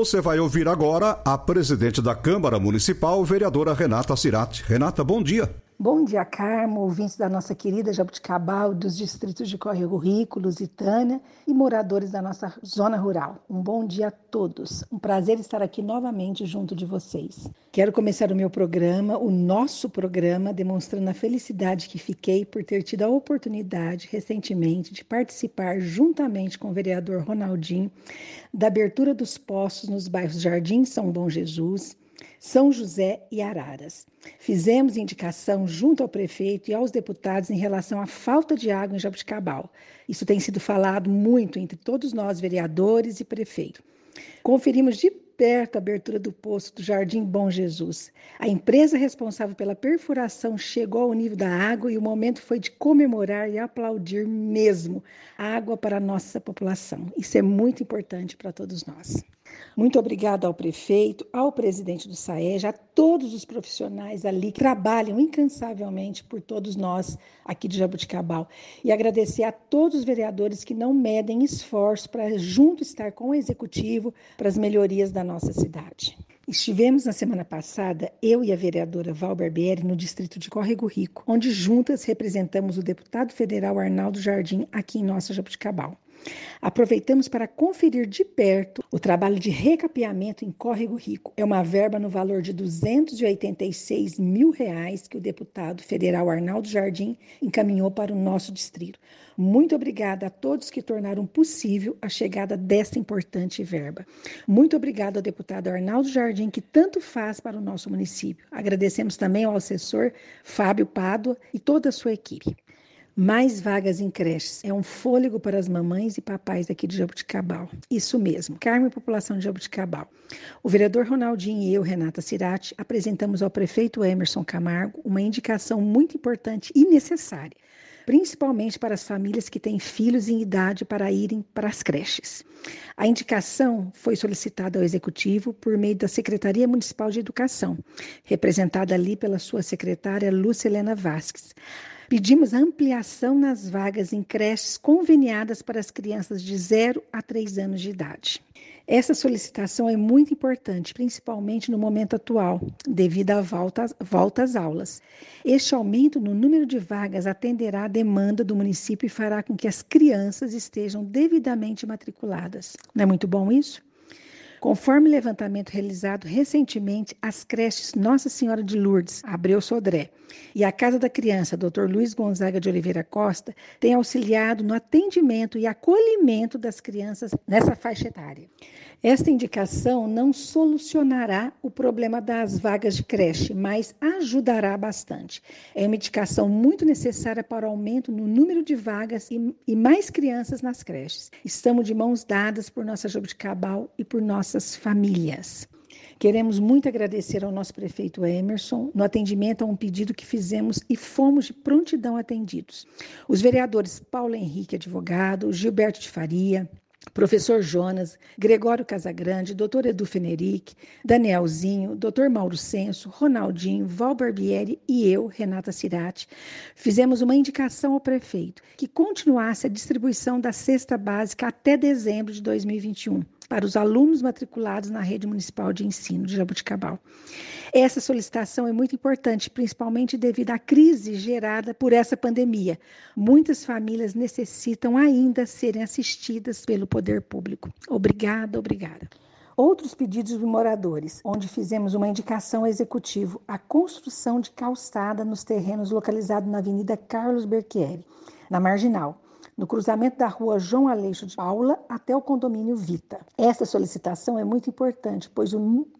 Você vai ouvir agora a presidente da Câmara Municipal, vereadora Renata Cirati. Renata, bom dia. Bom dia, Carmo, ouvintes da nossa querida Jabuticabal, dos distritos de Córrego Rico, Lusitânia e moradores da nossa zona rural. Um bom dia a todos. Um prazer estar aqui novamente junto de vocês. Quero começar o meu programa, o nosso programa, demonstrando a felicidade que fiquei por ter tido a oportunidade recentemente de participar, juntamente com o vereador Ronaldinho, da abertura dos postos nos bairros Jardim São Bom Jesus, são José e Araras. Fizemos indicação junto ao prefeito e aos deputados em relação à falta de água em Jabuticabal. Isso tem sido falado muito entre todos nós, vereadores e prefeito. Conferimos de perto a abertura do poço do Jardim Bom Jesus. A empresa responsável pela perfuração chegou ao nível da água e o momento foi de comemorar e aplaudir mesmo água para a nossa população. Isso é muito importante para todos nós. Muito obrigada ao prefeito, ao presidente do SAEJ, a todos os profissionais ali que trabalham incansavelmente por todos nós aqui de Jabuticabal. E agradecer a todos os vereadores que não medem esforço para junto estar com o executivo para as melhorias da nossa cidade. Estivemos na semana passada, eu e a vereadora Val Barbieri, no distrito de Córrego Rico, onde juntas representamos o deputado federal Arnaldo Jardim aqui em nossa Jabuticabal. Aproveitamos para conferir de perto o trabalho de recapeamento em Córrego Rico. É uma verba no valor de 286 mil reais que o deputado federal Arnaldo Jardim encaminhou para o nosso distrito. Muito obrigada a todos que tornaram possível a chegada desta importante verba. Muito obrigada ao deputado Arnaldo Jardim, que tanto faz para o nosso município. Agradecemos também ao assessor Fábio Pádua e toda a sua equipe. Mais vagas em creches. É um fôlego para as mamães e papais aqui de Jabuticabal. Isso mesmo, Carme e população de Jabuticabal. O vereador Ronaldinho e eu, Renata Cirati, apresentamos ao prefeito Emerson Camargo uma indicação muito importante e necessária principalmente para as famílias que têm filhos em idade para irem para as creches. A indicação foi solicitada ao Executivo por meio da Secretaria Municipal de Educação, representada ali pela sua secretária Lúcia Helena Vasques. Pedimos ampliação nas vagas em creches conveniadas para as crianças de 0 a 3 anos de idade. Essa solicitação é muito importante, principalmente no momento atual, devido à volta, volta às aulas. Este aumento no número de vagas atenderá à demanda do município e fará com que as crianças estejam devidamente matriculadas. Não é muito bom isso? Conforme levantamento realizado recentemente, as creches Nossa Senhora de Lourdes, Abreu Sodré, e a Casa da Criança, Dr. Luiz Gonzaga de Oliveira Costa, têm auxiliado no atendimento e acolhimento das crianças nessa faixa etária. Esta indicação não solucionará o problema das vagas de creche, mas ajudará bastante. É uma indicação muito necessária para o aumento no número de vagas e, e mais crianças nas creches. Estamos de mãos dadas por nossa Jabuticabal e por nossas famílias. Queremos muito agradecer ao nosso prefeito Emerson no atendimento a um pedido que fizemos e fomos de prontidão atendidos. Os vereadores Paulo Henrique, advogado, Gilberto de Faria, Professor Jonas, Gregório Casagrande, Dr. Edu Feneric, Danielzinho, Dr. Mauro Senso, Ronaldinho, Val Barbieri e eu, Renata Cirati, fizemos uma indicação ao prefeito que continuasse a distribuição da cesta básica até dezembro de 2021 para os alunos matriculados na rede municipal de ensino de Jabuticabal. Essa solicitação é muito importante, principalmente devido à crise gerada por essa pandemia. Muitas famílias necessitam ainda serem assistidas pelo poder público. Obrigada, obrigada outros pedidos de moradores, onde fizemos uma indicação ao executivo, a construção de calçada nos terrenos localizados na Avenida Carlos Berchieri, na Marginal no cruzamento da rua João Aleixo de Paula até o condomínio Vita. Essa solicitação é muito importante, pois,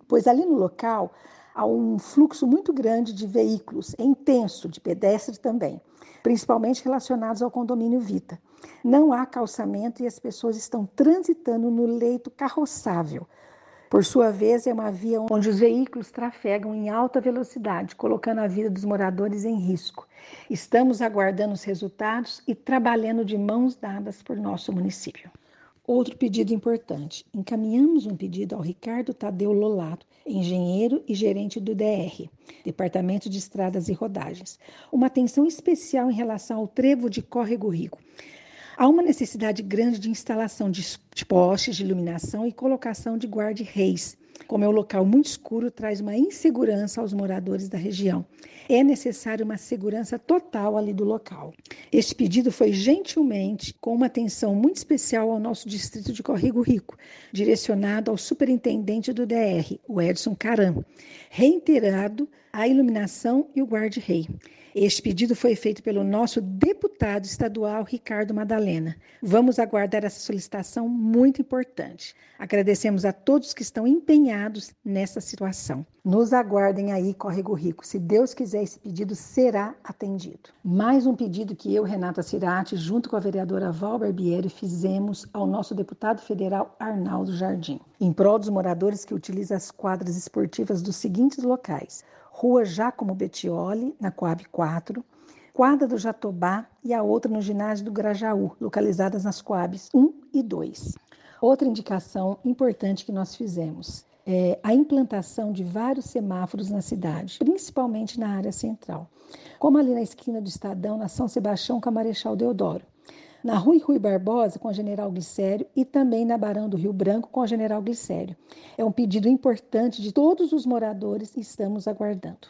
pois ali no local há um fluxo muito grande de veículos, é intenso, de pedestres também, principalmente relacionados ao condomínio Vita. Não há calçamento e as pessoas estão transitando no leito carroçável. Por sua vez, é uma via onde os veículos trafegam em alta velocidade, colocando a vida dos moradores em risco. Estamos aguardando os resultados e trabalhando de mãos dadas por nosso município. Outro pedido importante: encaminhamos um pedido ao Ricardo Tadeu Lolato, engenheiro e gerente do DR, Departamento de Estradas e Rodagens, uma atenção especial em relação ao trevo de Córrego Rico. Há uma necessidade grande de instalação de postes de iluminação e colocação de guarda-reis. Como é um local muito escuro, traz uma insegurança aos moradores da região. É necessário uma segurança total ali do local. Este pedido foi gentilmente, com uma atenção muito especial ao nosso distrito de Corrigo Rico, direcionado ao superintendente do DR, o Edson Caram, reiterado a iluminação e o guarda-rei. Este pedido foi feito pelo nosso deputado estadual Ricardo Madalena. Vamos aguardar essa solicitação muito importante. Agradecemos a todos que estão empenhados nessa situação. Nos aguardem aí, Córrego Rico. Se Deus quiser, esse pedido será atendido. Mais um pedido que eu, Renata Cirati, junto com a vereadora Val Barbieri, fizemos ao nosso deputado federal Arnaldo Jardim, em prol dos moradores que utilizam as quadras esportivas dos seguintes locais: Rua Jacomo Bettioli, na Coab 4, Quadra do Jatobá e a outra no ginásio do Grajaú, localizadas nas Coabs 1 e 2. Outra indicação importante que nós fizemos é a implantação de vários semáforos na cidade, principalmente na área central, como ali na esquina do Estadão, na São Sebastião com a Marechal Deodoro na Rui Rui Barbosa com a General Glicério e também na Barão do Rio Branco com a General Glicério. É um pedido importante de todos os moradores e estamos aguardando.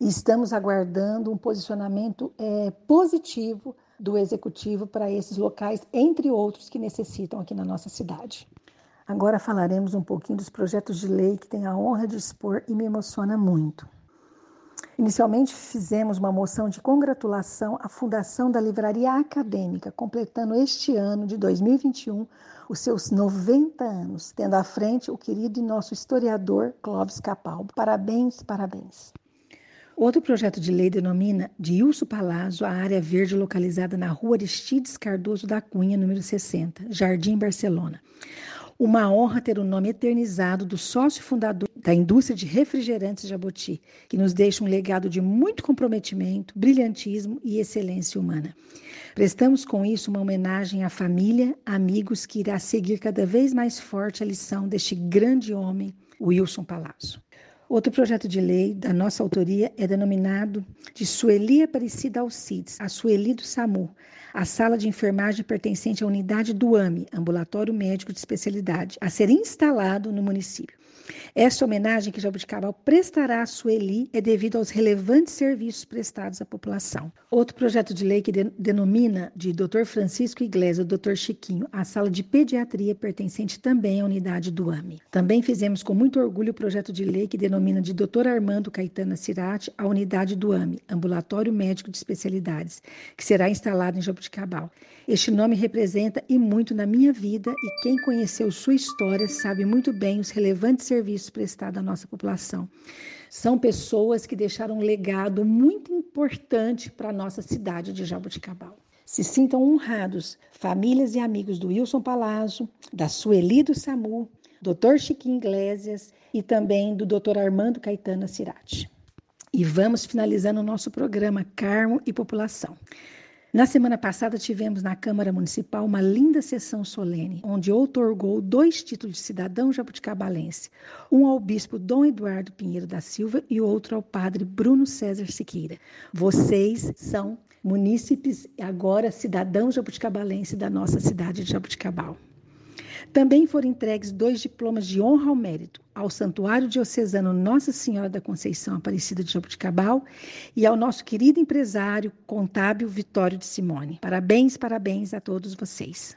Estamos aguardando um posicionamento é, positivo do executivo para esses locais, entre outros que necessitam aqui na nossa cidade. Agora falaremos um pouquinho dos projetos de lei que tenho a honra de expor e me emociona muito. Inicialmente fizemos uma moção de congratulação à Fundação da Livraria Acadêmica, completando este ano de 2021 os seus 90 anos, tendo à frente o querido e nosso historiador Clóvis Capalbo. Parabéns, parabéns. Outro projeto de lei denomina de Ilso Palazzo a área verde localizada na rua Aristides Cardoso da Cunha, número 60, Jardim Barcelona. Uma honra ter o nome eternizado do sócio fundador da indústria de refrigerantes Jaboti, que nos deixa um legado de muito comprometimento, brilhantismo e excelência humana. Prestamos com isso uma homenagem à família, amigos que irá seguir cada vez mais forte a lição deste grande homem, Wilson Palazzo. Outro projeto de lei da nossa autoria é denominado de Sueli Aparecida Alcides, a Sueli do SAMU, a sala de enfermagem pertencente à unidade do AME, Ambulatório Médico de Especialidade, a ser instalado no município. Esta homenagem que Jabuticabal prestará à Sueli é devido aos relevantes serviços prestados à população. Outro projeto de lei que de, denomina de Dr. Francisco Iglesias, Dr. Chiquinho, a sala de pediatria pertencente também à unidade do AME. Também fizemos com muito orgulho o projeto de lei que denomina de Dr. Armando Caetana Cirati a unidade do AME, Ambulatório Médico de Especialidades, que será instalado em Jabuticabal. Este nome representa e muito na minha vida e quem conheceu sua história sabe muito bem os relevantes serviços prestados à nossa população. São pessoas que deixaram um legado muito importante para a nossa cidade de Jaboticabal. Se sintam honrados, famílias e amigos do Wilson Palazzo, da Sueli do SAMU, Dr. Chiquinho Iglesias e também do Dr. Armando Caetano Cirati. E vamos finalizando o nosso programa Carmo e População. Na semana passada, tivemos na Câmara Municipal uma linda sessão solene, onde outorgou dois títulos de cidadão jabuticabalense, um ao bispo Dom Eduardo Pinheiro da Silva e outro ao padre Bruno César Siqueira. Vocês são munícipes e agora cidadãos jabuticabalense da nossa cidade de Jabuticabal. Também foram entregues dois diplomas de honra ao mérito ao Santuário Diocesano Nossa Senhora da Conceição Aparecida de Jabuticabal e ao nosso querido empresário contábil Vitório de Simone. Parabéns, parabéns a todos vocês.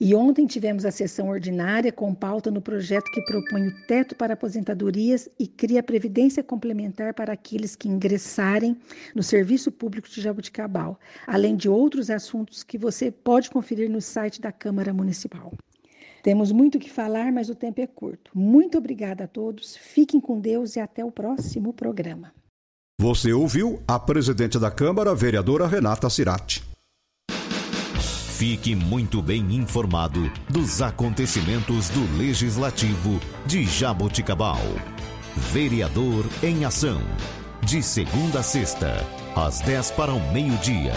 E ontem tivemos a sessão ordinária com pauta no projeto que propõe o teto para aposentadorias e cria previdência complementar para aqueles que ingressarem no Serviço Público de Jabuticabal, além de outros assuntos que você pode conferir no site da Câmara Municipal. Temos muito que falar, mas o tempo é curto. Muito obrigada a todos, fiquem com Deus e até o próximo programa. Você ouviu a presidente da Câmara, vereadora Renata Cirati. Fique muito bem informado dos acontecimentos do Legislativo de Jaboticabal. Vereador em Ação. De segunda a sexta, às 10 para o meio-dia.